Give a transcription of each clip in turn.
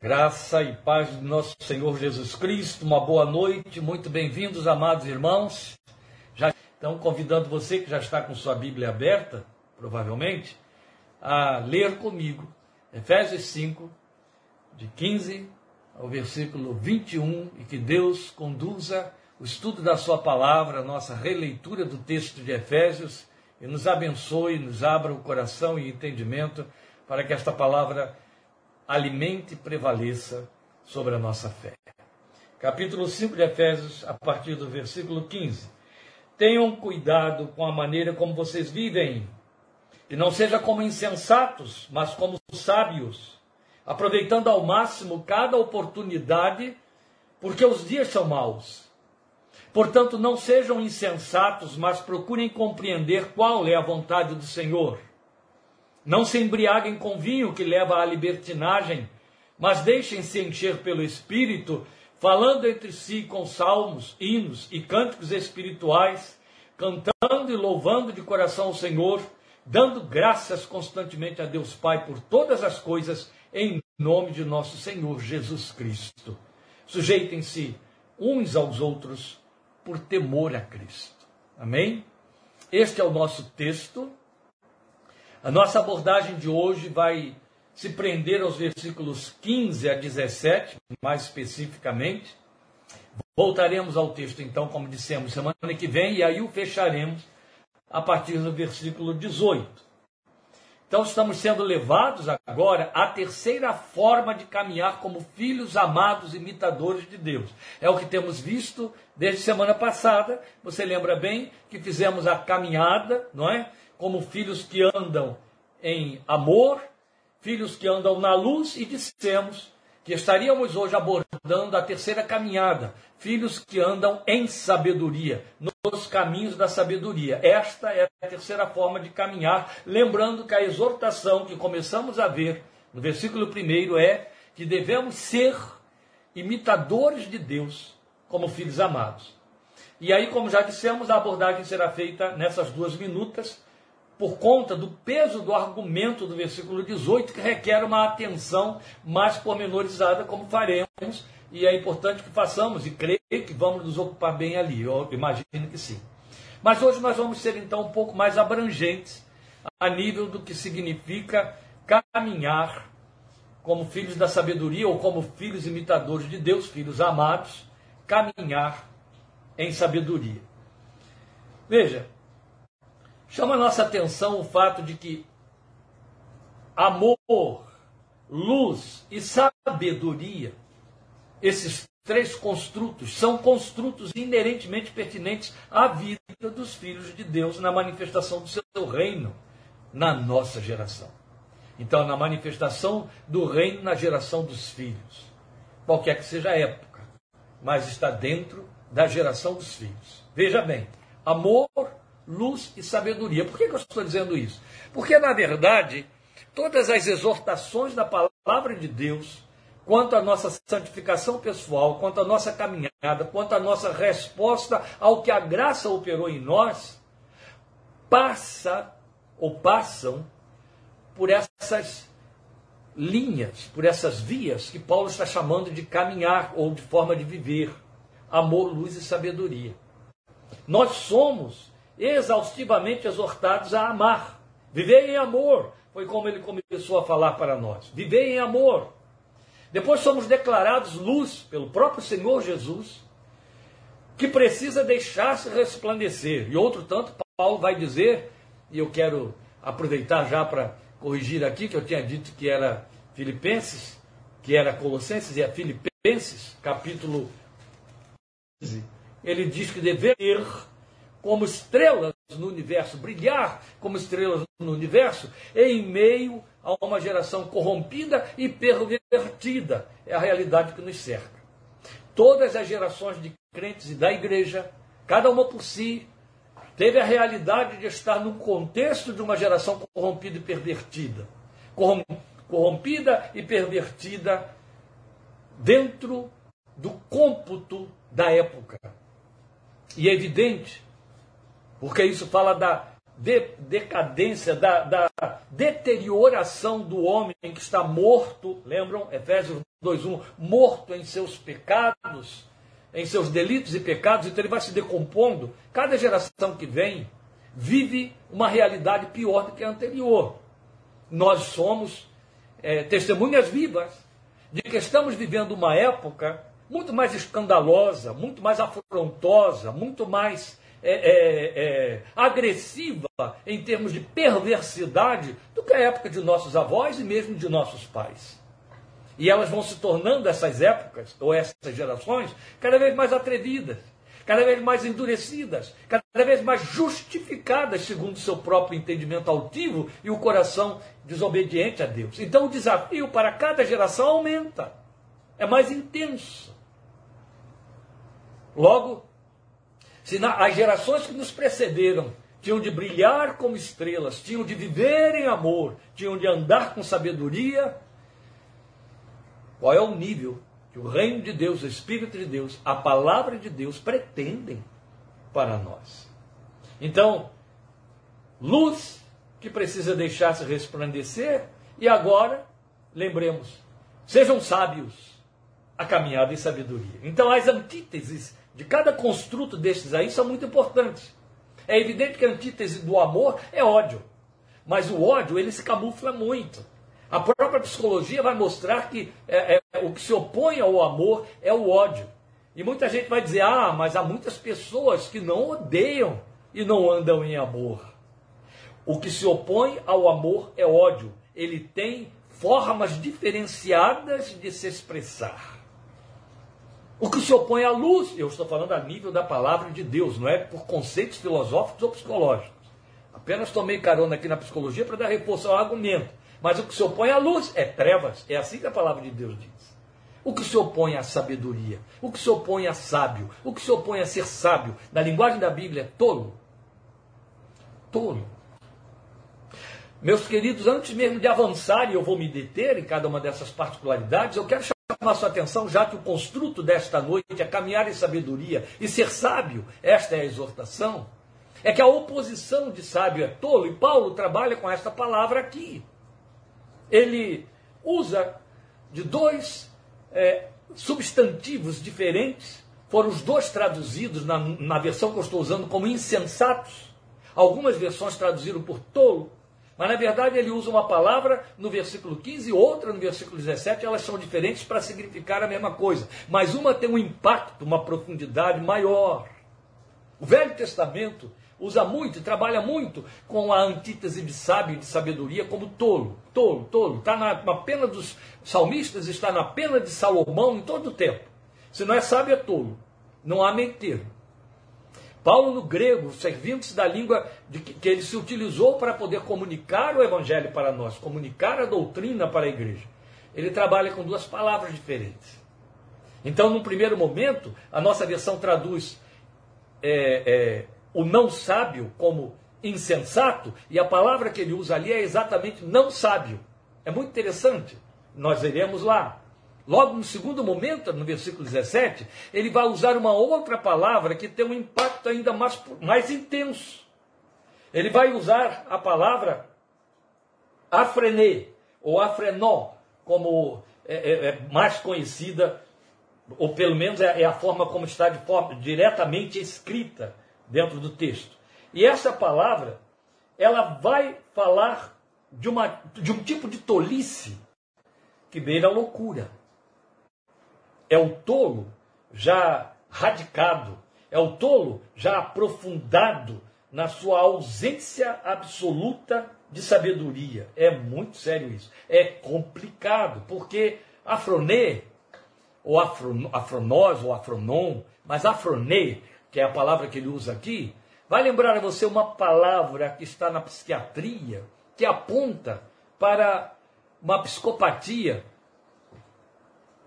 Graça e paz do nosso Senhor Jesus Cristo, uma boa noite, muito bem-vindos, amados irmãos. Já estão convidando você que já está com sua Bíblia aberta, provavelmente, a ler comigo Efésios 5, de 15 ao versículo 21, e que Deus conduza o estudo da Sua palavra, a nossa releitura do texto de Efésios, e nos abençoe, nos abra o coração e entendimento para que esta palavra alimente e prevaleça sobre a nossa fé. Capítulo 5 de Efésios, a partir do versículo 15. Tenham cuidado com a maneira como vocês vivem, e não seja como insensatos, mas como sábios, aproveitando ao máximo cada oportunidade, porque os dias são maus. Portanto, não sejam insensatos, mas procurem compreender qual é a vontade do Senhor. Não se embriaguem com vinho que leva à libertinagem, mas deixem-se encher pelo Espírito, falando entre si com salmos, hinos e cânticos espirituais, cantando e louvando de coração o Senhor, dando graças constantemente a Deus Pai por todas as coisas, em nome de nosso Senhor Jesus Cristo. Sujeitem-se uns aos outros por temor a Cristo. Amém? Este é o nosso texto a nossa abordagem de hoje vai se prender aos versículos 15 a 17, mais especificamente. Voltaremos ao texto, então, como dissemos, semana que vem, e aí o fecharemos a partir do versículo 18. Então, estamos sendo levados agora à terceira forma de caminhar como filhos amados, imitadores de Deus. É o que temos visto desde semana passada. Você lembra bem que fizemos a caminhada, não é? Como filhos que andam em amor, filhos que andam na luz, e dissemos que estaríamos hoje abordando a terceira caminhada, filhos que andam em sabedoria, nos caminhos da sabedoria. Esta é a terceira forma de caminhar, lembrando que a exortação que começamos a ver no versículo 1 é que devemos ser imitadores de Deus como filhos amados. E aí, como já dissemos, a abordagem será feita nessas duas minutas, por conta do peso do argumento do versículo 18, que requer uma atenção mais pormenorizada, como faremos, e é importante que façamos, e creio que vamos nos ocupar bem ali, eu imagino que sim. Mas hoje nós vamos ser então um pouco mais abrangentes a nível do que significa caminhar como filhos da sabedoria ou como filhos imitadores de Deus, filhos amados, caminhar em sabedoria. Veja, Chama a nossa atenção o fato de que amor, luz e sabedoria, esses três construtos, são construtos inerentemente pertinentes à vida dos filhos de Deus na manifestação do seu reino na nossa geração. Então, na manifestação do reino na geração dos filhos, qualquer que seja a época, mas está dentro da geração dos filhos. Veja bem, amor, luz e sabedoria. Por que, eu estou dizendo isso? Porque, na verdade, todas as exortações da palavra de Deus, quanto à nossa santificação pessoal, quanto à nossa caminhada, quanto à nossa resposta ao que a graça operou em nós, passa ou passam por essas linhas, por essas vias que Paulo está chamando de caminhar ou de forma de viver. Amor, luz e sabedoria. Nós somos exaustivamente exortados a amar. Viver em amor, foi como ele começou a falar para nós. Viver em amor. Depois somos declarados luz pelo próprio Senhor Jesus, que precisa deixar-se resplandecer. E outro tanto, Paulo vai dizer, e eu quero aproveitar já para corrigir aqui, que eu tinha dito que era Filipenses, que era Colossenses, e é Filipenses, capítulo 15. Ele diz que dever como estrelas no universo, brilhar como estrelas no universo, em meio a uma geração corrompida e pervertida. É a realidade que nos cerca. Todas as gerações de crentes e da igreja, cada uma por si, teve a realidade de estar no contexto de uma geração corrompida e pervertida. Corrompida e pervertida dentro do cômputo da época. E é evidente porque isso fala da de, decadência, da, da deterioração do homem que está morto, lembram? Efésios 2:1, morto em seus pecados, em seus delitos e pecados, então ele vai se decompondo. Cada geração que vem vive uma realidade pior do que a anterior. Nós somos é, testemunhas vivas de que estamos vivendo uma época muito mais escandalosa, muito mais afrontosa, muito mais é, é, é, agressiva em termos de perversidade do que a época de nossos avós e mesmo de nossos pais. E elas vão se tornando, essas épocas, ou essas gerações, cada vez mais atrevidas, cada vez mais endurecidas, cada vez mais justificadas segundo seu próprio entendimento altivo e o coração desobediente a Deus. Então o desafio para cada geração aumenta, é mais intenso. Logo, se na, as gerações que nos precederam tinham de brilhar como estrelas, tinham de viver em amor, tinham de andar com sabedoria, qual é o nível que o reino de Deus, o Espírito de Deus, a palavra de Deus pretendem para nós? Então, luz que precisa deixar-se resplandecer, e agora, lembremos, sejam sábios a caminhada em sabedoria. Então, as antíteses de cada construto destes aí são muito importantes. É evidente que a antítese do amor é ódio. Mas o ódio, ele se camufla muito. A própria psicologia vai mostrar que é, é, o que se opõe ao amor é o ódio. E muita gente vai dizer: ah, mas há muitas pessoas que não odeiam e não andam em amor. O que se opõe ao amor é ódio. Ele tem formas diferenciadas de se expressar. O que se opõe à luz, eu estou falando a nível da palavra de Deus, não é por conceitos filosóficos ou psicológicos. Apenas tomei carona aqui na psicologia para dar reforço ao argumento. Mas o que se opõe à luz é trevas. É assim que a palavra de Deus diz. O que se opõe à sabedoria, o que se opõe a sábio, o que se opõe a ser sábio, na linguagem da Bíblia, é tolo. Tolo. Meus queridos, antes mesmo de avançar, e eu vou me deter em cada uma dessas particularidades, eu quero chamar sua atenção, já que o construto desta noite é caminhar em sabedoria e ser sábio, esta é a exortação, é que a oposição de sábio é tolo, e Paulo trabalha com esta palavra aqui. Ele usa de dois é, substantivos diferentes, foram os dois traduzidos na, na versão que eu estou usando como insensatos. Algumas versões traduziram por tolo, mas na verdade ele usa uma palavra no versículo 15 e outra no versículo 17, elas são diferentes para significar a mesma coisa. Mas uma tem um impacto, uma profundidade maior. O Velho Testamento usa muito, trabalha muito com a antítese de sábio de sabedoria como tolo. Tolo, tolo. Está na, na pena dos salmistas, está na pena de Salomão em todo o tempo. Se não é sábio, é tolo. Não há meio termo. Paulo, no grego, servindo-se da língua de que, que ele se utilizou para poder comunicar o evangelho para nós, comunicar a doutrina para a igreja, ele trabalha com duas palavras diferentes. Então, num primeiro momento, a nossa versão traduz é, é, o não sábio como insensato, e a palavra que ele usa ali é exatamente não sábio. É muito interessante. Nós veremos lá. Logo no segundo momento, no versículo 17, ele vai usar uma outra palavra que tem um impacto ainda mais, mais intenso. Ele vai usar a palavra afrenê, ou afrenó, como é, é, é mais conhecida, ou pelo menos é, é a forma como está de forma diretamente escrita dentro do texto. E essa palavra, ela vai falar de, uma, de um tipo de tolice que beira a loucura é o tolo já radicado, é o tolo já aprofundado na sua ausência absoluta de sabedoria. É muito sério isso. É complicado, porque afronê, ou afron, afronós, ou afronom, mas afronê, que é a palavra que ele usa aqui, vai lembrar a você uma palavra que está na psiquiatria, que aponta para uma psicopatia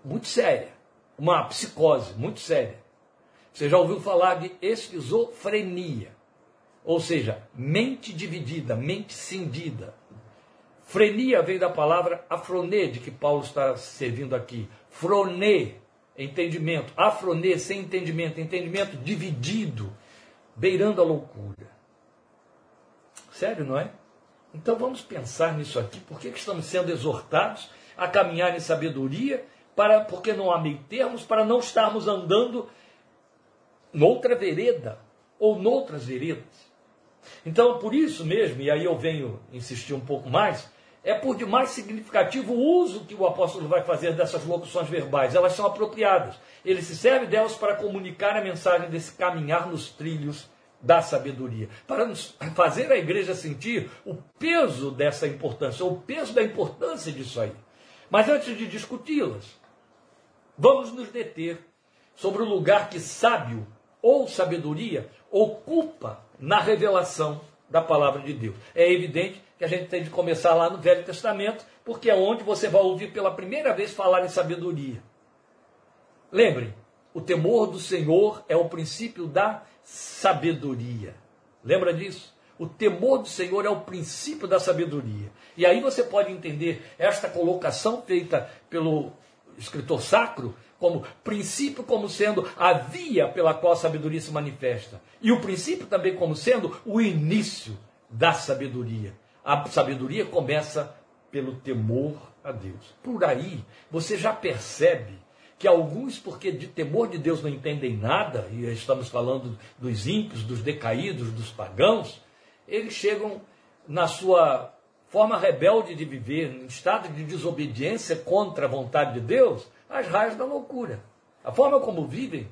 muito séria uma psicose muito séria. Você já ouviu falar de esquizofrenia, ou seja, mente dividida, mente cindida. Frenia vem da palavra afronê, de que Paulo está servindo aqui. Fronê, entendimento. Afronê, sem entendimento. Entendimento dividido, beirando a loucura. Sério, não é? Então vamos pensar nisso aqui. Por que, que estamos sendo exortados a caminhar em sabedoria? Para, porque não há meio termos, para não estarmos andando noutra vereda ou noutras veredas. Então, por isso mesmo, e aí eu venho insistir um pouco mais, é por demais significativo o uso que o apóstolo vai fazer dessas locuções verbais. Elas são apropriadas. Ele se serve delas para comunicar a mensagem desse caminhar nos trilhos da sabedoria, para nos fazer a igreja sentir o peso dessa importância, o peso da importância disso aí. Mas antes de discuti-las, vamos nos deter sobre o lugar que sábio ou sabedoria ocupa na revelação da palavra de Deus. É evidente que a gente tem de começar lá no Velho Testamento, porque é onde você vai ouvir pela primeira vez falar em sabedoria. Lembre, o temor do Senhor é o princípio da sabedoria. Lembra disso? O temor do Senhor é o princípio da sabedoria. E aí você pode entender esta colocação feita pelo escritor sacro como princípio como sendo a via pela qual a sabedoria se manifesta. E o princípio também como sendo o início da sabedoria. A sabedoria começa pelo temor a Deus. Por aí você já percebe que alguns, porque de temor de Deus não entendem nada, e estamos falando dos ímpios, dos decaídos, dos pagãos, eles chegam na sua forma rebelde de viver, em estado de desobediência contra a vontade de Deus, as raias da loucura. A forma como vivem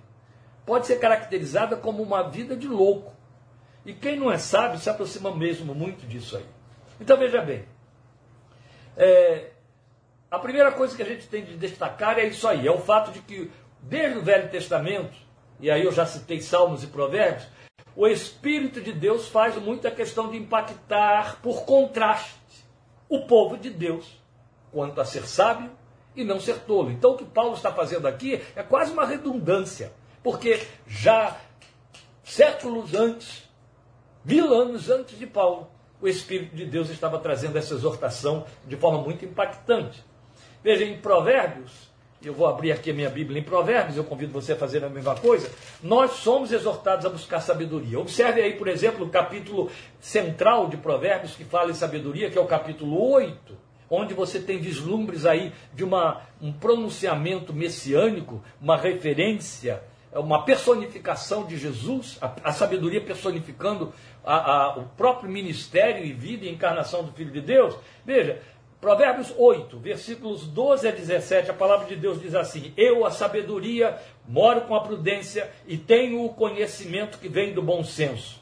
pode ser caracterizada como uma vida de louco. E quem não é sábio se aproxima mesmo muito disso aí. Então veja bem. É, a primeira coisa que a gente tem de destacar é isso aí: é o fato de que, desde o Velho Testamento, e aí eu já citei Salmos e Provérbios, o Espírito de Deus faz muita questão de impactar, por contraste, o povo de Deus quanto a ser sábio e não ser tolo. Então o que Paulo está fazendo aqui é quase uma redundância, porque já séculos antes, mil anos antes de Paulo, o Espírito de Deus estava trazendo essa exortação de forma muito impactante. Veja, em Provérbios, eu vou abrir aqui a minha Bíblia em Provérbios, eu convido você a fazer a mesma coisa. Nós somos exortados a buscar sabedoria. Observe aí, por exemplo, o capítulo central de Provérbios que fala em sabedoria, que é o capítulo 8 onde você tem vislumbres aí de uma, um pronunciamento messiânico, uma referência, uma personificação de Jesus, a, a sabedoria personificando a, a, o próprio ministério e vida e encarnação do Filho de Deus. Veja, Provérbios 8, versículos 12 a 17, a palavra de Deus diz assim: Eu, a sabedoria, moro com a prudência e tenho o conhecimento que vem do bom senso.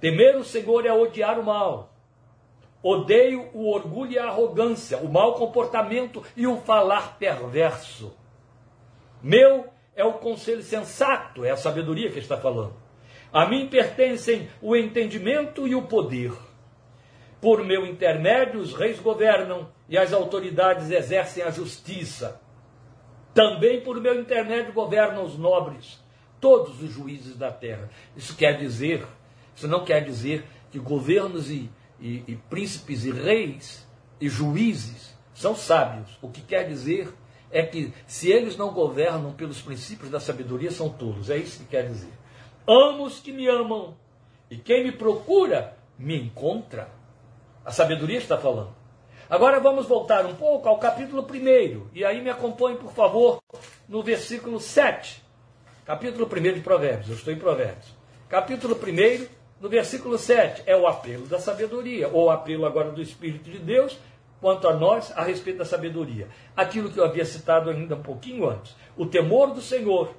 Temer o Senhor é odiar o mal Odeio o orgulho e a arrogância, o mau comportamento e o falar perverso. Meu é o conselho sensato, é a sabedoria que está falando. A mim pertencem o entendimento e o poder. Por meu intermédio, os reis governam e as autoridades exercem a justiça. Também por meu intermédio governam os nobres, todos os juízes da terra. Isso quer dizer, isso não quer dizer que governos e e, e príncipes e reis e juízes são sábios. O que quer dizer é que se eles não governam pelos princípios da sabedoria, são tolos. É isso que quer dizer. Amo os que me amam, e quem me procura me encontra. A sabedoria está falando. Agora vamos voltar um pouco ao capítulo 1. E aí me acompanhe, por favor, no versículo 7. Capítulo 1 de Provérbios. Eu estou em Provérbios. Capítulo 1, no versículo 7, é o apelo da sabedoria, ou o apelo agora do Espírito de Deus, quanto a nós, a respeito da sabedoria. Aquilo que eu havia citado ainda um pouquinho antes. O temor do Senhor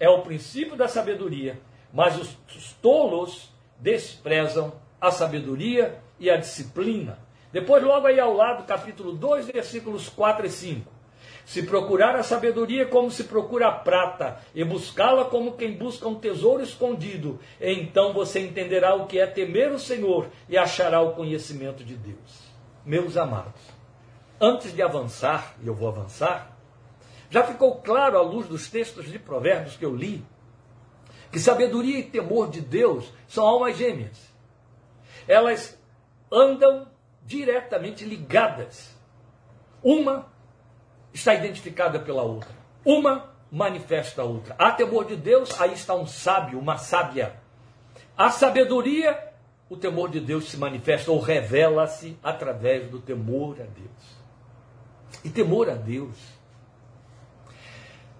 é o princípio da sabedoria, mas os, os tolos desprezam a sabedoria e a disciplina. Depois, logo aí ao lado, capítulo 2, versículos 4 e 5. Se procurar a sabedoria como se procura a prata, e buscá-la como quem busca um tesouro escondido, então você entenderá o que é temer o Senhor e achará o conhecimento de Deus. Meus amados, antes de avançar, e eu vou avançar, já ficou claro à luz dos textos de Provérbios que eu li, que sabedoria e temor de Deus são almas gêmeas. Elas andam diretamente ligadas. Uma está identificada pela outra. Uma manifesta a outra. Há temor de Deus, aí está um sábio, uma sábia. A sabedoria o temor de Deus se manifesta ou revela-se através do temor a Deus. E temor a Deus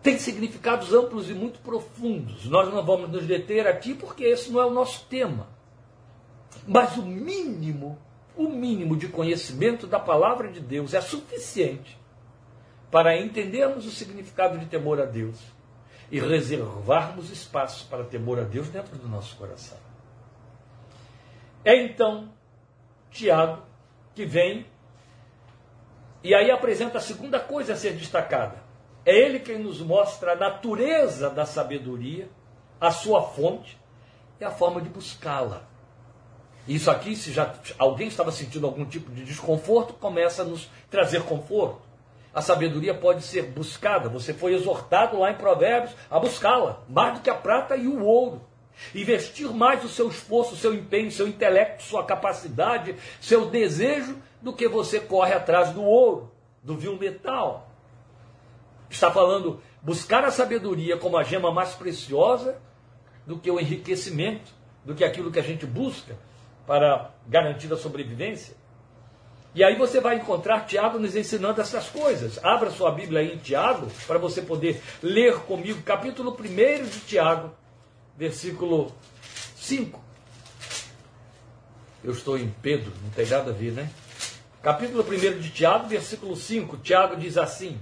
tem significados amplos e muito profundos. Nós não vamos nos deter aqui porque esse não é o nosso tema. Mas o mínimo, o mínimo de conhecimento da palavra de Deus é suficiente para entendermos o significado de temor a Deus e reservarmos espaço para temor a Deus dentro do nosso coração. É então Tiago que vem e aí apresenta a segunda coisa a ser destacada. É ele quem nos mostra a natureza da sabedoria, a sua fonte e a forma de buscá-la. Isso aqui, se já alguém estava sentindo algum tipo de desconforto, começa a nos trazer conforto. A sabedoria pode ser buscada. Você foi exortado lá em Provérbios a buscá-la, mais do que a prata e o ouro. Investir mais o seu esforço, o seu empenho, seu intelecto, sua capacidade, seu desejo, do que você corre atrás do ouro, do vil metal. Está falando buscar a sabedoria como a gema mais preciosa do que o enriquecimento, do que aquilo que a gente busca para garantir a sobrevivência. E aí você vai encontrar Tiago nos ensinando essas coisas. Abra sua Bíblia aí em Tiago, para você poder ler comigo, capítulo 1 de Tiago, versículo 5. Eu estou em Pedro, não tem nada a ver, né? Capítulo 1 de Tiago, versículo 5. Tiago diz assim: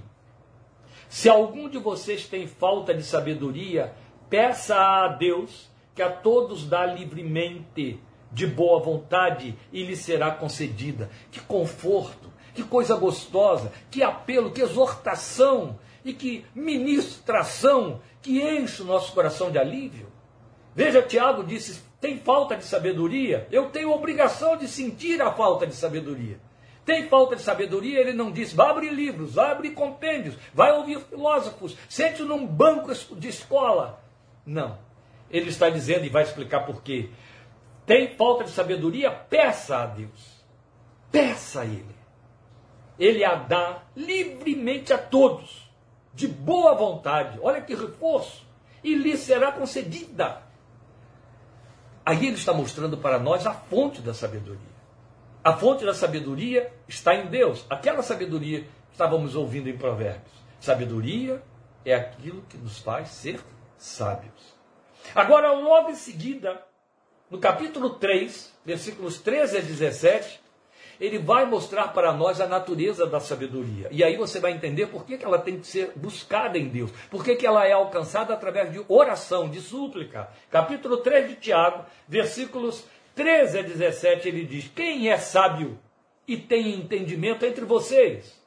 Se algum de vocês tem falta de sabedoria, peça a Deus, que a todos dá livremente de boa vontade e lhe será concedida. Que conforto, que coisa gostosa, que apelo, que exortação e que ministração que enche o nosso coração de alívio. Veja, Tiago disse: tem falta de sabedoria? Eu tenho obrigação de sentir a falta de sabedoria. Tem falta de sabedoria? Ele não diz, abrir livros, abrir compêndios, vai ouvir filósofos, sente num banco de escola. Não. Ele está dizendo e vai explicar por quê tem falta de sabedoria, peça a Deus. Peça a Ele. Ele a dá livremente a todos, de boa vontade. Olha que reforço. E lhe será concedida. Aí ele está mostrando para nós a fonte da sabedoria. A fonte da sabedoria está em Deus. Aquela sabedoria que estávamos ouvindo em Provérbios. Sabedoria é aquilo que nos faz ser sábios. Agora, logo em seguida, no capítulo 3, versículos 13 a 17, ele vai mostrar para nós a natureza da sabedoria. E aí você vai entender por que, que ela tem que ser buscada em Deus. Por que, que ela é alcançada através de oração, de súplica. Capítulo 3 de Tiago, versículos 13 a 17, ele diz: Quem é sábio e tem entendimento entre vocês?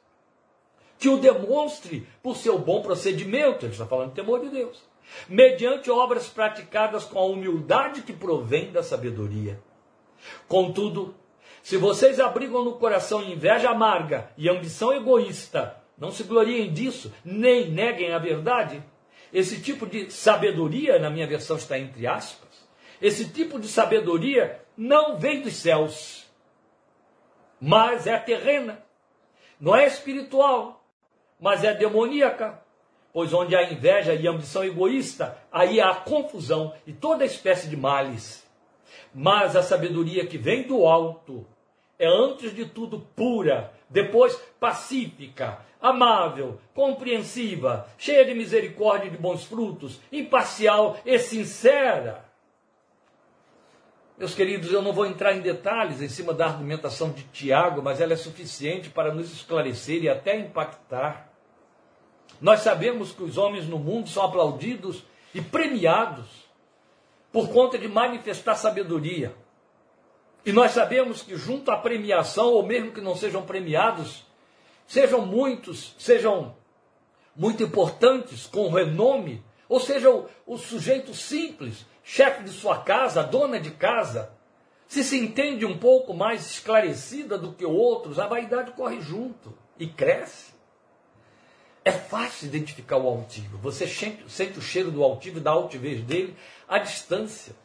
Que o demonstre por seu bom procedimento. Ele está falando de temor de Deus mediante obras praticadas com a humildade que provém da sabedoria. Contudo, se vocês abrigam no coração inveja amarga e ambição egoísta, não se gloriem disso, nem neguem a verdade. Esse tipo de sabedoria, na minha versão está entre aspas, esse tipo de sabedoria não vem dos céus, mas é terrena, não é espiritual, mas é demoníaca pois onde há inveja e ambição egoísta, aí há confusão e toda espécie de males. Mas a sabedoria que vem do alto é antes de tudo pura, depois pacífica, amável, compreensiva, cheia de misericórdia e de bons frutos, imparcial e sincera. Meus queridos, eu não vou entrar em detalhes em cima da argumentação de Tiago, mas ela é suficiente para nos esclarecer e até impactar nós sabemos que os homens no mundo são aplaudidos e premiados por conta de manifestar sabedoria. E nós sabemos que, junto à premiação, ou mesmo que não sejam premiados, sejam muitos, sejam muito importantes, com renome, ou seja, o, o sujeito simples, chefe de sua casa, dona de casa, se se entende um pouco mais esclarecida do que outros, a vaidade corre junto e cresce. É fácil identificar o altivo. Você sente o cheiro do altivo da altivez dele à distância.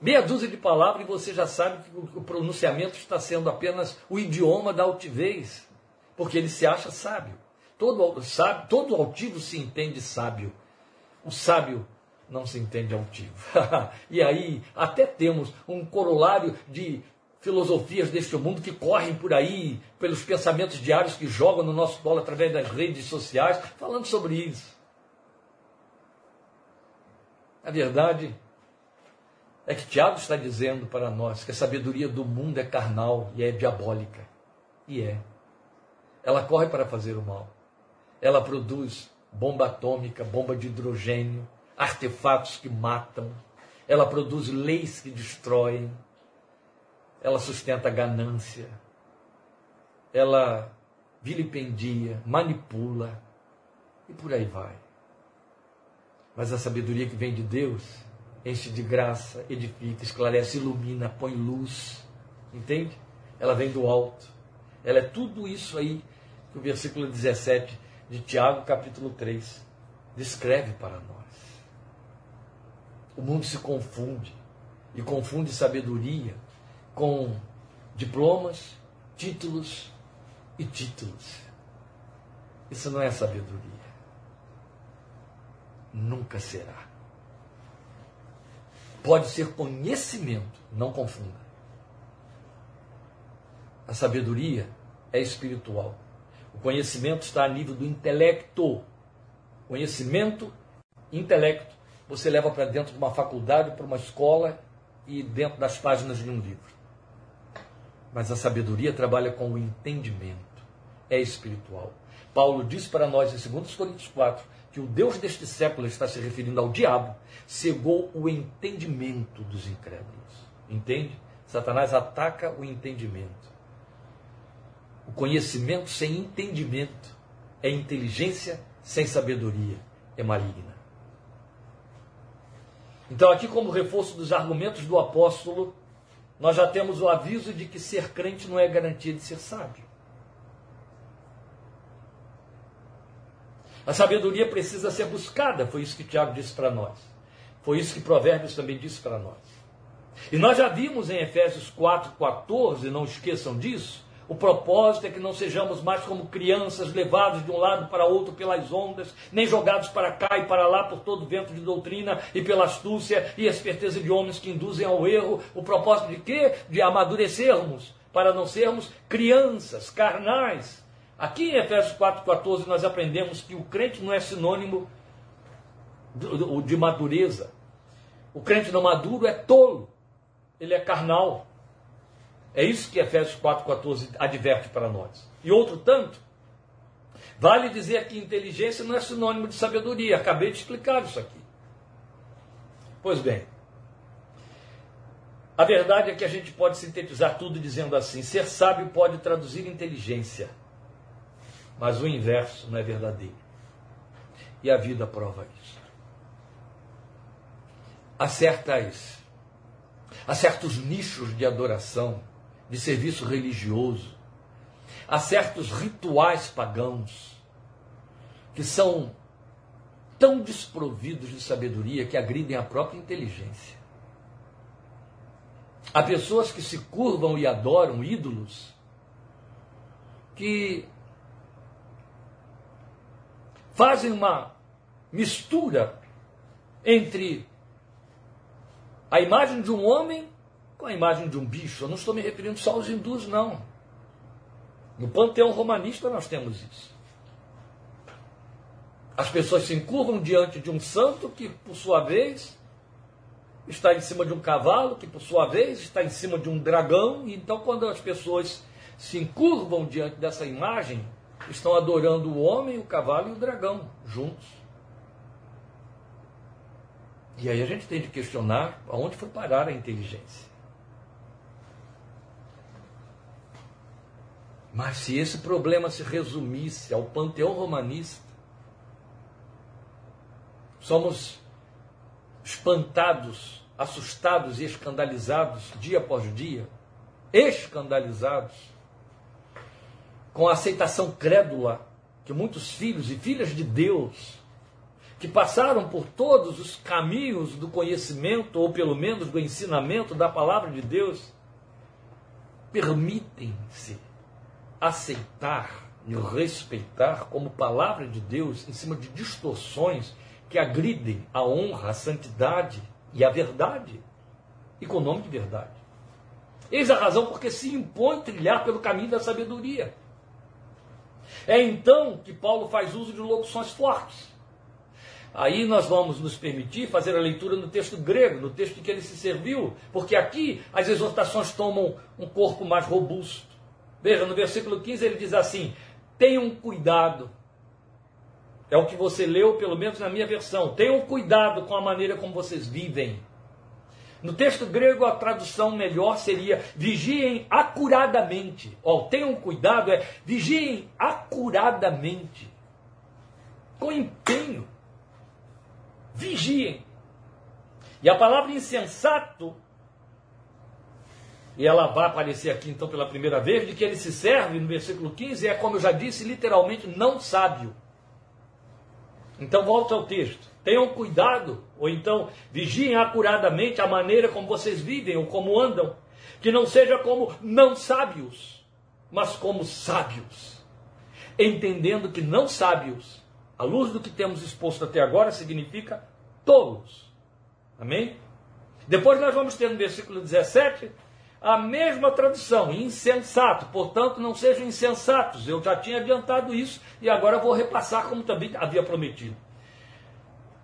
Meia dúzia de palavras e você já sabe que o pronunciamento está sendo apenas o idioma da altivez, porque ele se acha sábio. Todo, sábio, todo altivo se entende sábio. O sábio, não se entende altivo. e aí até temos um corolário de filosofias deste mundo que correm por aí, pelos pensamentos diários que jogam no nosso colo através das redes sociais, falando sobre isso. A verdade é que Tiago está dizendo para nós que a sabedoria do mundo é carnal e é diabólica. E é. Ela corre para fazer o mal. Ela produz bomba atômica, bomba de hidrogênio, artefatos que matam. Ela produz leis que destroem. Ela sustenta a ganância. Ela vilipendia, manipula e por aí vai. Mas a sabedoria que vem de Deus enche de graça, edifica, esclarece, ilumina, põe luz. Entende? Ela vem do alto. Ela é tudo isso aí que o versículo 17 de Tiago, capítulo 3, descreve para nós. O mundo se confunde e confunde sabedoria com diplomas, títulos e títulos. Isso não é sabedoria. Nunca será. Pode ser conhecimento, não confunda. A sabedoria é espiritual. O conhecimento está a nível do intelecto. Conhecimento, intelecto, você leva para dentro de uma faculdade, para uma escola e dentro das páginas de um livro. Mas a sabedoria trabalha com o entendimento. É espiritual. Paulo diz para nós em 2 Coríntios 4 que o Deus deste século está se referindo ao diabo, cegou o entendimento dos incrédulos. Entende? Satanás ataca o entendimento. O conhecimento sem entendimento é inteligência sem sabedoria, é maligna. Então, aqui, como reforço dos argumentos do apóstolo, nós já temos o aviso de que ser crente não é garantia de ser sábio. A sabedoria precisa ser buscada, foi isso que Tiago disse para nós. Foi isso que Provérbios também disse para nós. E nós já vimos em Efésios 4,14, não esqueçam disso, o propósito é que não sejamos mais como crianças levados de um lado para outro pelas ondas, nem jogados para cá e para lá por todo vento de doutrina e pela astúcia e esperteza de homens que induzem ao erro. O propósito de quê? De amadurecermos, para não sermos crianças carnais. Aqui em Efésios 4,14 nós aprendemos que o crente não é sinônimo de madureza. O crente não maduro é tolo, ele é carnal. É isso que Efésios 4,14 adverte para nós. E outro tanto, vale dizer que inteligência não é sinônimo de sabedoria. Acabei de explicar isso aqui. Pois bem, a verdade é que a gente pode sintetizar tudo dizendo assim: ser sábio pode traduzir inteligência, mas o inverso não é verdadeiro. E a vida prova isso. Há certas, há certos nichos de adoração de serviço religioso. Há certos rituais pagãos que são tão desprovidos de sabedoria que agridem a própria inteligência. Há pessoas que se curvam e adoram ídolos que fazem uma mistura entre a imagem de um homem com a imagem de um bicho. Eu não estou me referindo só aos hindus, não. No panteão romanista nós temos isso. As pessoas se encurvam diante de um santo que, por sua vez, está em cima de um cavalo, que, por sua vez, está em cima de um dragão. Então, quando as pessoas se encurvam diante dessa imagem, estão adorando o homem, o cavalo e o dragão juntos. E aí a gente tem de questionar aonde foi parar a inteligência. Mas se esse problema se resumisse ao panteão romanista, somos espantados, assustados e escandalizados dia após dia, escandalizados com a aceitação crédula que muitos filhos e filhas de Deus, que passaram por todos os caminhos do conhecimento, ou pelo menos do ensinamento da palavra de Deus, permitem-se aceitar e respeitar como palavra de Deus em cima de distorções que agridem a honra, a santidade e a verdade, e com nome de verdade. Eis a razão porque se impõe trilhar pelo caminho da sabedoria. É então que Paulo faz uso de locuções fortes. Aí nós vamos nos permitir fazer a leitura no texto grego, no texto em que ele se serviu, porque aqui as exortações tomam um corpo mais robusto. Veja, no versículo 15 ele diz assim: tenham cuidado. É o que você leu, pelo menos na minha versão. Tenham cuidado com a maneira como vocês vivem. No texto grego, a tradução melhor seria vigiem acuradamente. Ó, tenham cuidado, é vigiem acuradamente. Com empenho. Vigiem. E a palavra insensato e ela vai aparecer aqui então pela primeira vez, de que ele se serve no versículo 15, é como eu já disse, literalmente não sábio. Então volta ao texto. Tenham cuidado, ou então vigiem acuradamente a maneira como vocês vivem ou como andam, que não seja como não sábios, mas como sábios. Entendendo que não sábios, à luz do que temos exposto até agora, significa tolos. Amém? Depois nós vamos ter no versículo 17 a mesma tradução, insensato, portanto não sejam insensatos. Eu já tinha adiantado isso e agora vou repassar como também havia prometido.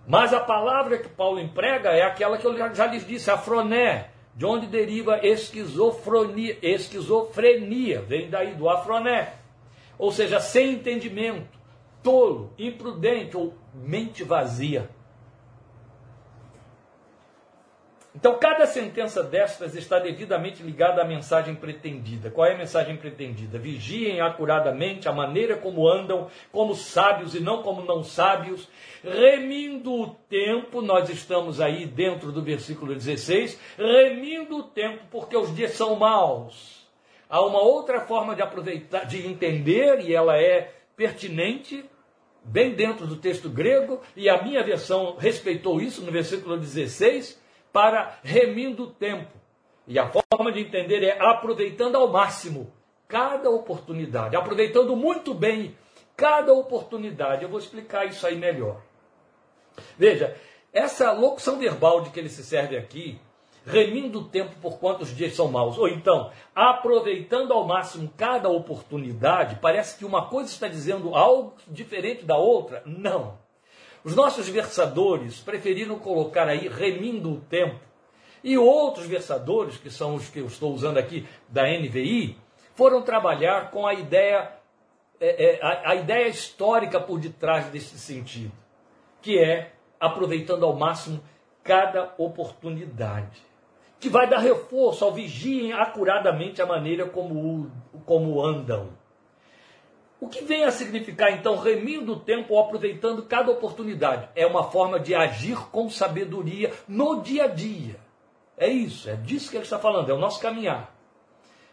Mas a palavra que Paulo emprega é aquela que eu já lhes disse, afroné, de onde deriva esquizofrenia, esquizofrenia, vem daí do afroné. Ou seja, sem entendimento, tolo, imprudente ou mente vazia. Então, cada sentença destas está devidamente ligada à mensagem pretendida. Qual é a mensagem pretendida? Vigiem acuradamente a maneira como andam, como sábios e não como não sábios, remindo o tempo, nós estamos aí dentro do versículo 16, remindo o tempo, porque os dias são maus. Há uma outra forma de aproveitar, de entender, e ela é pertinente, bem dentro do texto grego, e a minha versão respeitou isso no versículo 16 para remindo o tempo. E a forma de entender é aproveitando ao máximo cada oportunidade, aproveitando muito bem cada oportunidade. Eu vou explicar isso aí melhor. Veja, essa locução verbal de que ele se serve aqui, remindo o tempo por quantos dias são maus, ou então, aproveitando ao máximo cada oportunidade, parece que uma coisa está dizendo algo diferente da outra. Não. Os nossos versadores preferiram colocar aí remindo o tempo. E outros versadores, que são os que eu estou usando aqui da NVI, foram trabalhar com a ideia, é, é, a, ideia histórica por detrás desse sentido, que é aproveitando ao máximo cada oportunidade, que vai dar reforço ao vigiem acuradamente a maneira como, como andam. O que vem a significar, então, remindo o tempo ou aproveitando cada oportunidade? É uma forma de agir com sabedoria no dia a dia. É isso, é disso que ele está falando, é o nosso caminhar.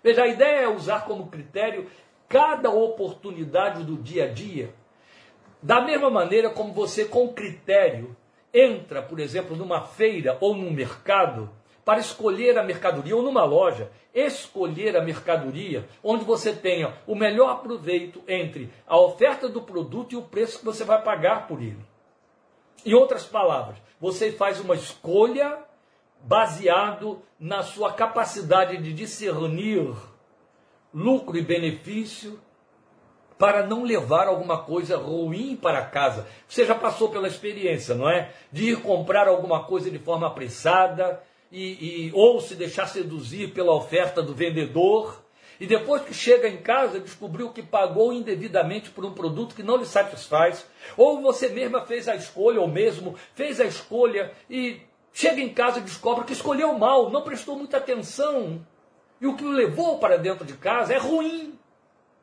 Veja, a ideia é usar como critério cada oportunidade do dia a dia, da mesma maneira como você, com critério, entra, por exemplo, numa feira ou num mercado para escolher a mercadoria, ou numa loja, escolher a mercadoria onde você tenha o melhor proveito entre a oferta do produto e o preço que você vai pagar por ele. Em outras palavras, você faz uma escolha baseado na sua capacidade de discernir lucro e benefício para não levar alguma coisa ruim para casa. Você já passou pela experiência, não é? De ir comprar alguma coisa de forma apressada, e, e, ou se deixar seduzir pela oferta do vendedor, e depois que chega em casa descobriu que pagou indevidamente por um produto que não lhe satisfaz, ou você mesma fez a escolha, ou mesmo fez a escolha e chega em casa e descobre que escolheu mal, não prestou muita atenção, e o que o levou para dentro de casa é ruim.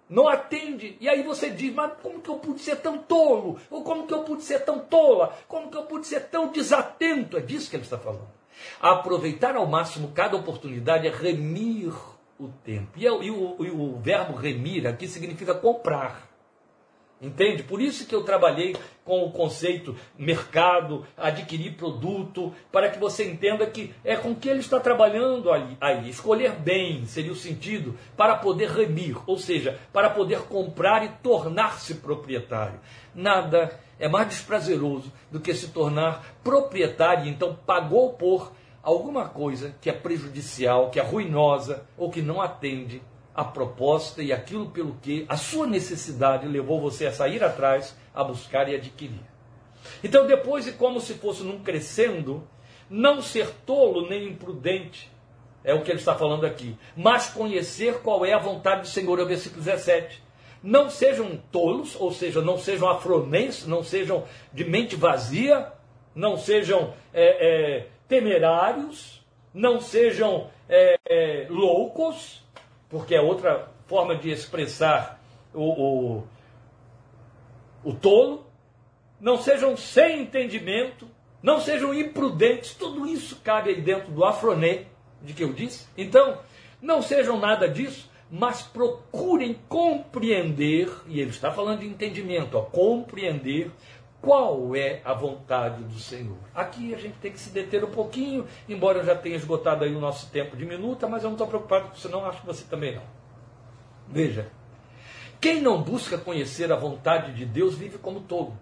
Não atende. E aí você diz, mas como que eu pude ser tão tolo? Ou como que eu pude ser tão tola? Como que eu pude ser tão desatento? É disso que ele está falando. Aproveitar ao máximo cada oportunidade é remir o tempo. E, é e, o, e o verbo remir aqui significa comprar. Entende? Por isso que eu trabalhei com o conceito mercado, adquirir produto, para que você entenda que é com que ele está trabalhando aí. aí. Escolher bem seria o sentido para poder remir, ou seja, para poder comprar e tornar-se proprietário. Nada é mais desprazeroso do que se tornar proprietário, então pagou por alguma coisa que é prejudicial, que é ruinosa ou que não atende a proposta e aquilo pelo que a sua necessidade levou você a sair atrás, a buscar e adquirir. Então, depois, e como se fosse num crescendo, não ser tolo nem imprudente, é o que ele está falando aqui, mas conhecer qual é a vontade do Senhor, é o versículo 17. Não sejam tolos, ou seja, não sejam afronenses, não sejam de mente vazia, não sejam é, é, temerários, não sejam é, é loucos, porque é outra forma de expressar o, o, o tolo, não sejam sem entendimento, não sejam imprudentes, tudo isso cabe aí dentro do afronê, de que eu disse. Então, não sejam nada disso, mas procurem compreender, e ele está falando de entendimento, ó, compreender qual é a vontade do Senhor. Aqui a gente tem que se deter um pouquinho, embora eu já tenha esgotado aí o nosso tempo de minuta, mas eu não estou preocupado com isso não, acho que você também não. Veja, quem não busca conhecer a vontade de Deus vive como tolo.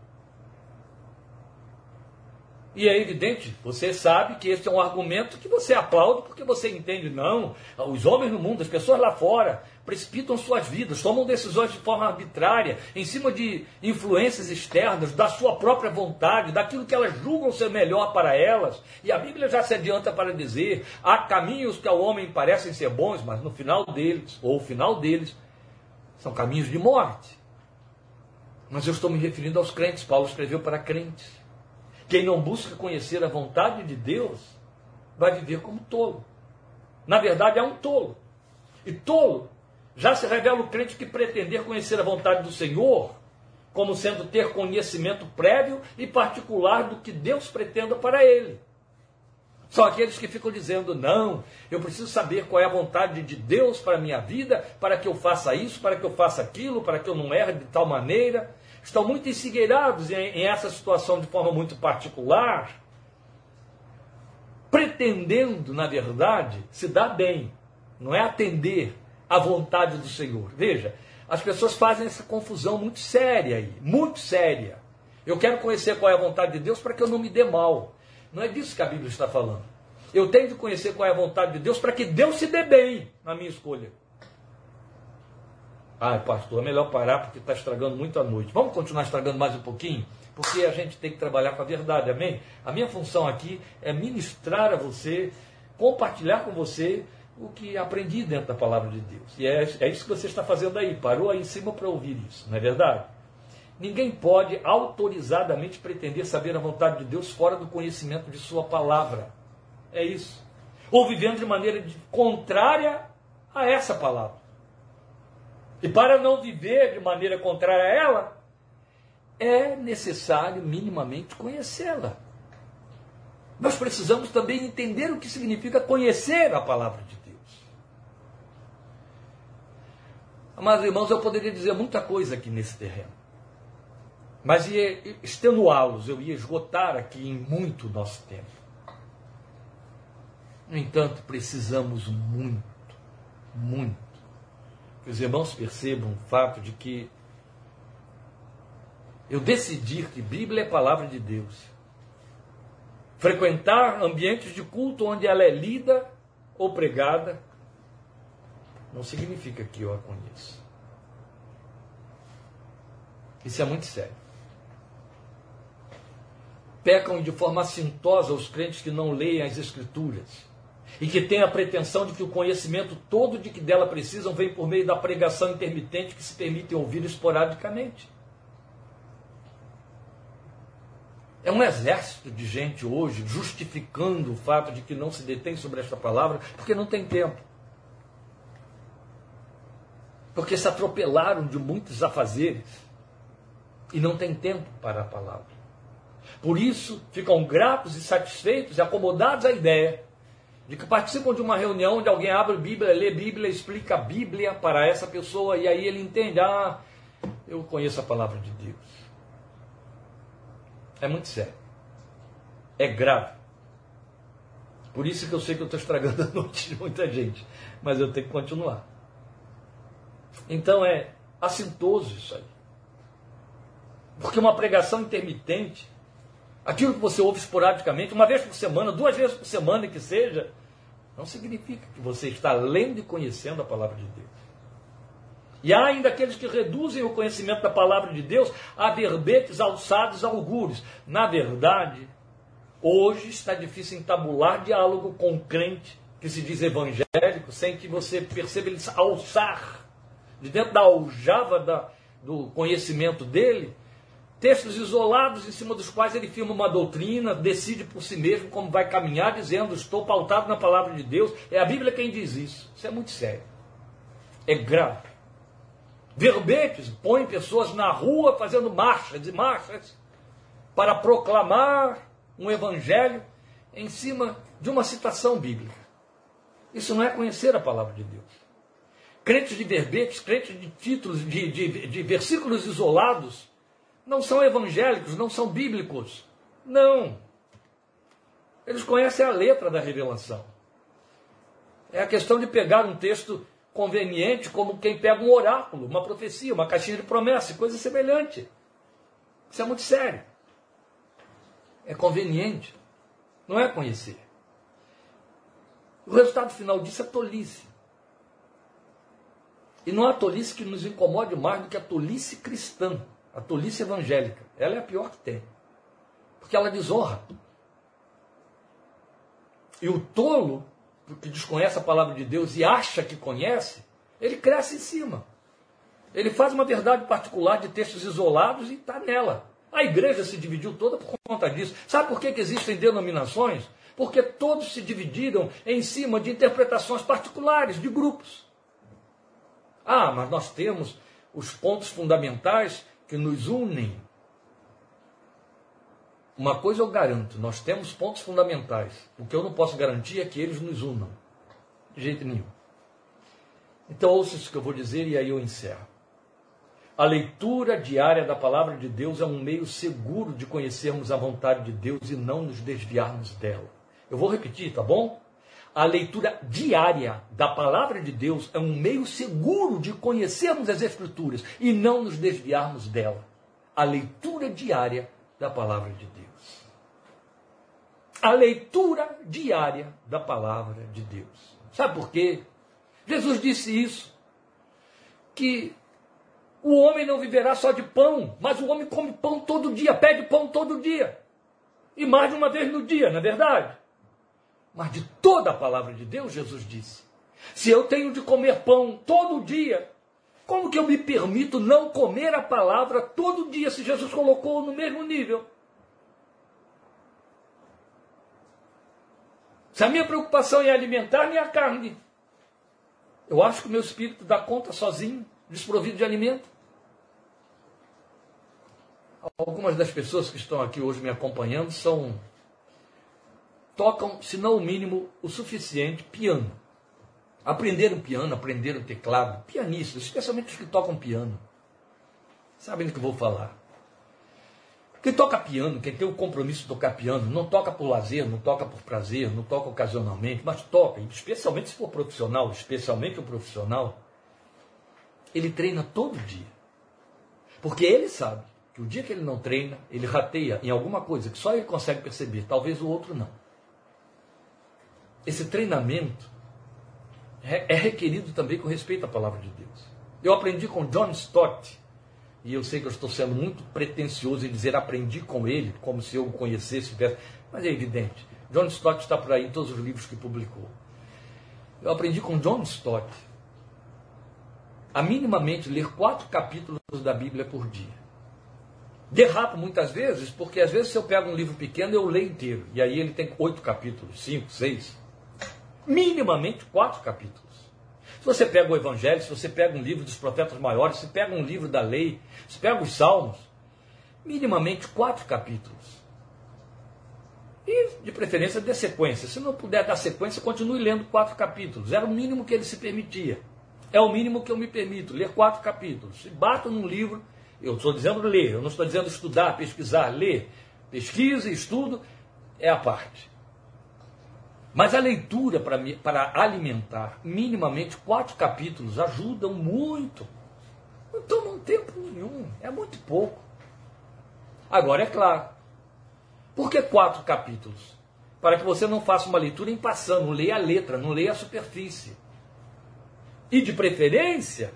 E é evidente, você sabe que esse é um argumento que você aplaude porque você entende, não. Os homens no mundo, as pessoas lá fora, precipitam suas vidas, tomam decisões de forma arbitrária, em cima de influências externas, da sua própria vontade, daquilo que elas julgam ser melhor para elas. E a Bíblia já se adianta para dizer: há caminhos que ao homem parecem ser bons, mas no final deles, ou o final deles, são caminhos de morte. Mas eu estou me referindo aos crentes, Paulo escreveu para crentes. Quem não busca conhecer a vontade de Deus vai viver como tolo. Na verdade, é um tolo. E tolo já se revela o crente que pretender conhecer a vontade do Senhor, como sendo ter conhecimento prévio e particular do que Deus pretenda para ele. São aqueles que ficam dizendo: não, eu preciso saber qual é a vontade de Deus para a minha vida, para que eu faça isso, para que eu faça aquilo, para que eu não erre de tal maneira. Estão muito ensigueirados em, em essa situação de forma muito particular, pretendendo, na verdade, se dar bem, não é atender a vontade do Senhor. Veja, as pessoas fazem essa confusão muito séria aí, muito séria. Eu quero conhecer qual é a vontade de Deus para que eu não me dê mal. Não é disso que a Bíblia está falando. Eu tenho de conhecer qual é a vontade de Deus para que Deus se dê bem na minha escolha. Ah, pastor, é melhor parar porque está estragando muito a noite. Vamos continuar estragando mais um pouquinho? Porque a gente tem que trabalhar com a verdade, amém? A minha função aqui é ministrar a você, compartilhar com você o que aprendi dentro da palavra de Deus. E é, é isso que você está fazendo aí. Parou aí em cima para ouvir isso, não é verdade? Ninguém pode autorizadamente pretender saber a vontade de Deus fora do conhecimento de Sua palavra. É isso. Ou vivendo de maneira contrária a essa palavra. E para não viver de maneira contrária a ela, é necessário minimamente conhecê-la. Nós precisamos também entender o que significa conhecer a palavra de Deus. Amados irmãos, eu poderia dizer muita coisa aqui nesse terreno. Mas ia extenuá-los, eu ia esgotar aqui em muito nosso tempo. No entanto, precisamos muito, muito, que os irmãos percebam o fato de que eu decidir que Bíblia é palavra de Deus, frequentar ambientes de culto onde ela é lida ou pregada, não significa que eu a conheço. Isso é muito sério. Pecam de forma assintosa os crentes que não leem as Escrituras e que têm a pretensão de que o conhecimento todo de que dela precisam vem por meio da pregação intermitente que se permitem ouvir esporadicamente. É um exército de gente hoje justificando o fato de que não se detém sobre esta palavra porque não tem tempo porque se atropelaram de muitos afazeres e não tem tempo para a palavra. Por isso, ficam gratos e satisfeitos e acomodados à ideia de que participam de uma reunião onde alguém abre a Bíblia, lê a Bíblia, explica a Bíblia para essa pessoa e aí ele entende, ah, eu conheço a palavra de Deus. É muito sério. É grave. Por isso que eu sei que eu estou estragando a noite de muita gente. Mas eu tenho que continuar. Então é assintoso isso aí. Porque uma pregação intermitente, aquilo que você ouve esporadicamente, uma vez por semana, duas vezes por semana que seja, não significa que você está lendo e conhecendo a palavra de Deus. E há ainda aqueles que reduzem o conhecimento da palavra de Deus a verbetes alçados a augúrios. Na verdade, hoje está difícil entabular diálogo com um crente que se diz evangélico sem que você perceba ele alçar de dentro da aljava da, do conhecimento dele textos isolados em cima dos quais ele firma uma doutrina, decide por si mesmo como vai caminhar, dizendo: Estou pautado na palavra de Deus. É a Bíblia quem diz isso. Isso é muito sério. É grave. Verbetes põem pessoas na rua fazendo marchas e marchas para proclamar um evangelho em cima de uma citação bíblica. Isso não é conhecer a palavra de Deus. Crentes de verbetes, crentes de títulos, de, de, de versículos isolados, não são evangélicos, não são bíblicos. Não. Eles conhecem a letra da revelação. É a questão de pegar um texto conveniente, como quem pega um oráculo, uma profecia, uma caixinha de promessa, coisa semelhante. Isso é muito sério. É conveniente. Não é conhecer. O resultado final disso é tolice. E não há tolice que nos incomode mais do que a tolice cristã. A tolice evangélica, ela é a pior que tem. Porque ela desonra. E o tolo, que desconhece a palavra de Deus e acha que conhece, ele cresce em cima. Ele faz uma verdade particular de textos isolados e está nela. A igreja se dividiu toda por conta disso. Sabe por que, que existem denominações? Porque todos se dividiram em cima de interpretações particulares, de grupos. Ah, mas nós temos os pontos fundamentais que nos unem. Uma coisa eu garanto, nós temos pontos fundamentais. O que eu não posso garantir é que eles nos unam. De jeito nenhum. Então ouça isso que eu vou dizer e aí eu encerro. A leitura diária da palavra de Deus é um meio seguro de conhecermos a vontade de Deus e não nos desviarmos dela. Eu vou repetir, tá bom? A leitura diária da palavra de Deus é um meio seguro de conhecermos as Escrituras e não nos desviarmos dela. A leitura diária da palavra de Deus. A leitura diária da palavra de Deus. Sabe por quê? Jesus disse isso. Que o homem não viverá só de pão, mas o homem come pão todo dia, pede pão todo dia. E mais de uma vez no dia, não é verdade? Mas de toda a palavra de Deus, Jesus disse. Se eu tenho de comer pão todo dia, como que eu me permito não comer a palavra todo dia, se Jesus colocou no mesmo nível? Se a minha preocupação é alimentar minha carne, eu acho que o meu espírito dá conta sozinho, desprovido de alimento. Algumas das pessoas que estão aqui hoje me acompanhando são tocam, se não o mínimo, o suficiente, piano. Aprenderam piano, aprenderam teclado, pianistas, especialmente os que tocam piano. Sabem do que eu vou falar. Quem toca piano, quem tem o compromisso de tocar piano, não toca por lazer, não toca por prazer, não toca ocasionalmente, mas toca, especialmente se for profissional, especialmente o profissional, ele treina todo dia. Porque ele sabe que o dia que ele não treina, ele rateia em alguma coisa que só ele consegue perceber, talvez o outro não esse treinamento é requerido também com respeito à palavra de Deus. Eu aprendi com John Stott, e eu sei que eu estou sendo muito pretensioso em dizer aprendi com ele, como se eu o conhecesse, mas é evidente. John Stott está por aí em todos os livros que publicou. Eu aprendi com John Stott a minimamente ler quatro capítulos da Bíblia por dia. Derrapo muitas vezes, porque às vezes se eu pego um livro pequeno, eu leio inteiro. E aí ele tem oito capítulos, cinco, seis minimamente quatro capítulos. Se você pega o Evangelho, se você pega um livro dos profetas maiores, se pega um livro da lei, se pega os Salmos, minimamente quatro capítulos. E, de preferência, dê sequência. Se não puder dar sequência, continue lendo quatro capítulos. Era o mínimo que ele se permitia. É o mínimo que eu me permito, ler quatro capítulos. Se bato num livro Eu estou dizendo ler, eu não estou dizendo estudar, pesquisar, ler. Pesquisa estudo é a parte. Mas a leitura para, para alimentar minimamente quatro capítulos ajudam muito. Não tomam tempo nenhum, é muito pouco. Agora, é claro, por que quatro capítulos? Para que você não faça uma leitura em passando, não leia a letra, não leia a superfície. E de preferência,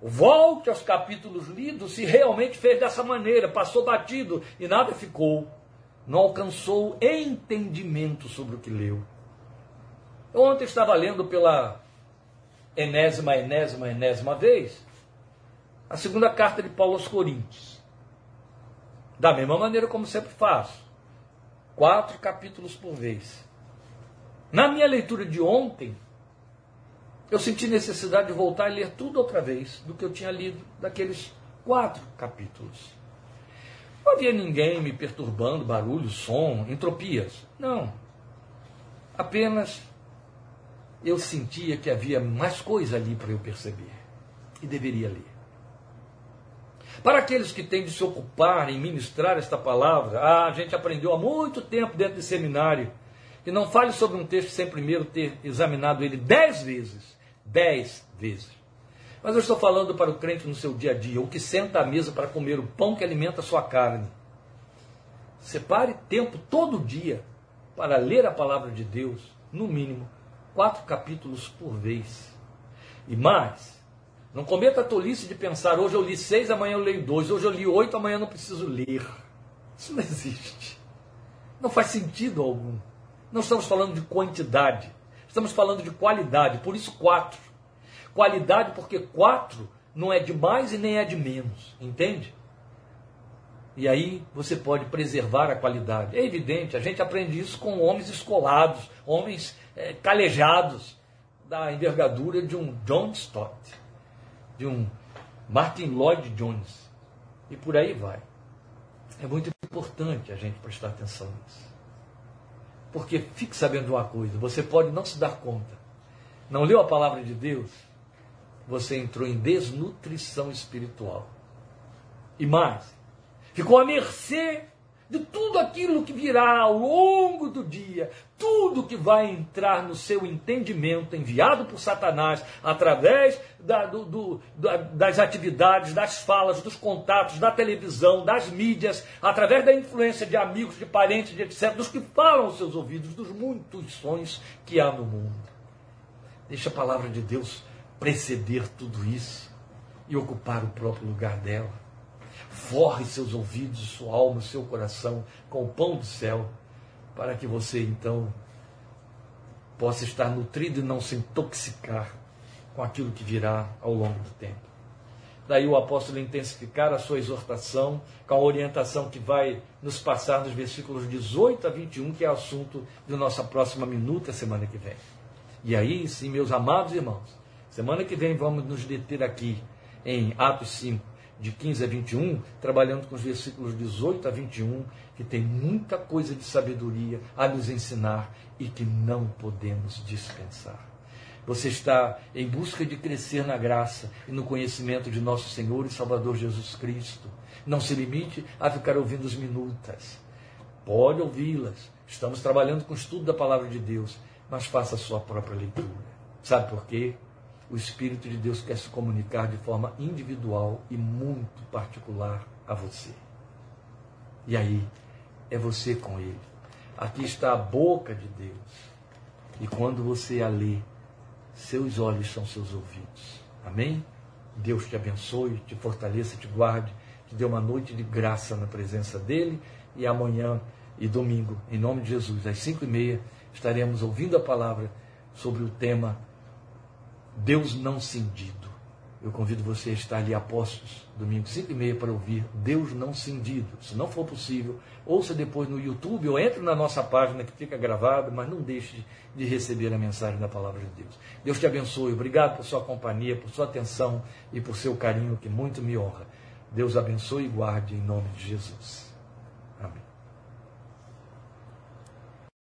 volte aos capítulos lidos se realmente fez dessa maneira, passou batido e nada ficou. Não alcançou entendimento sobre o que leu. Ontem estava lendo pela enésima, enésima, enésima vez a segunda carta de Paulo aos Coríntios. Da mesma maneira como sempre faço. Quatro capítulos por vez. Na minha leitura de ontem, eu senti necessidade de voltar e ler tudo outra vez do que eu tinha lido daqueles quatro capítulos. Não havia ninguém me perturbando, barulho, som, entropias. Não. Apenas eu sentia que havia mais coisa ali para eu perceber. E deveria ler. Para aqueles que têm de se ocupar em ministrar esta palavra, ah, a gente aprendeu há muito tempo dentro de seminário que não fale sobre um texto sem primeiro ter examinado ele dez vezes. Dez vezes. Mas eu estou falando para o crente no seu dia a dia, o que senta à mesa para comer o pão que alimenta a sua carne. Separe tempo todo dia para ler a palavra de Deus, no mínimo, quatro capítulos por vez. E mais, não cometa a tolice de pensar, hoje eu li seis, amanhã eu leio dois, hoje eu li oito, amanhã eu não preciso ler. Isso não existe. Não faz sentido algum. Não estamos falando de quantidade, estamos falando de qualidade, por isso quatro. Qualidade porque quatro não é de mais e nem é de menos, entende? E aí você pode preservar a qualidade. É evidente, a gente aprende isso com homens escolados, homens é, calejados da envergadura de um John Stott, de um Martin Lloyd Jones. E por aí vai. É muito importante a gente prestar atenção nisso. Porque fique sabendo uma coisa, você pode não se dar conta. Não leu a palavra de Deus? Você entrou em desnutrição espiritual. E mais, ficou à mercê de tudo aquilo que virá ao longo do dia, tudo que vai entrar no seu entendimento, enviado por Satanás, através da, do, do, das atividades, das falas, dos contatos, da televisão, das mídias, através da influência de amigos, de parentes, de etc., dos que falam aos seus ouvidos, dos muitos sons que há no mundo. Deixa a palavra de Deus preceder tudo isso e ocupar o próprio lugar dela forre seus ouvidos, sua alma, seu coração com o pão do céu, para que você então possa estar nutrido e não se intoxicar com aquilo que virá ao longo do tempo. Daí o apóstolo intensificar a sua exortação com a orientação que vai nos passar nos versículos 18 a 21, que é assunto de nossa próxima minuta semana que vem. E aí, sim, meus amados irmãos, semana que vem vamos nos deter aqui em Atos 5, de 15 a 21, trabalhando com os versículos 18 a 21, que tem muita coisa de sabedoria a nos ensinar e que não podemos dispensar. Você está em busca de crescer na graça e no conhecimento de nosso Senhor e Salvador Jesus Cristo. Não se limite a ficar ouvindo as minutas. Pode ouvi-las. Estamos trabalhando com o estudo da palavra de Deus, mas faça a sua própria leitura. Sabe por quê? O Espírito de Deus quer se comunicar de forma individual e muito particular a você. E aí, é você com Ele. Aqui está a boca de Deus. E quando você a lê, seus olhos são seus ouvidos. Amém? Deus te abençoe, te fortaleça, te guarde, te dê uma noite de graça na presença dEle. E amanhã e domingo, em nome de Jesus, às cinco e meia, estaremos ouvindo a palavra sobre o tema Deus não cindido. Eu convido você a estar ali apóstolos, domingo 5 e meia, para ouvir Deus não cindido. Se não for possível, ouça depois no YouTube ou entre na nossa página que fica gravado, mas não deixe de receber a mensagem da palavra de Deus. Deus te abençoe. Obrigado por sua companhia, por sua atenção e por seu carinho que muito me honra. Deus abençoe e guarde em nome de Jesus.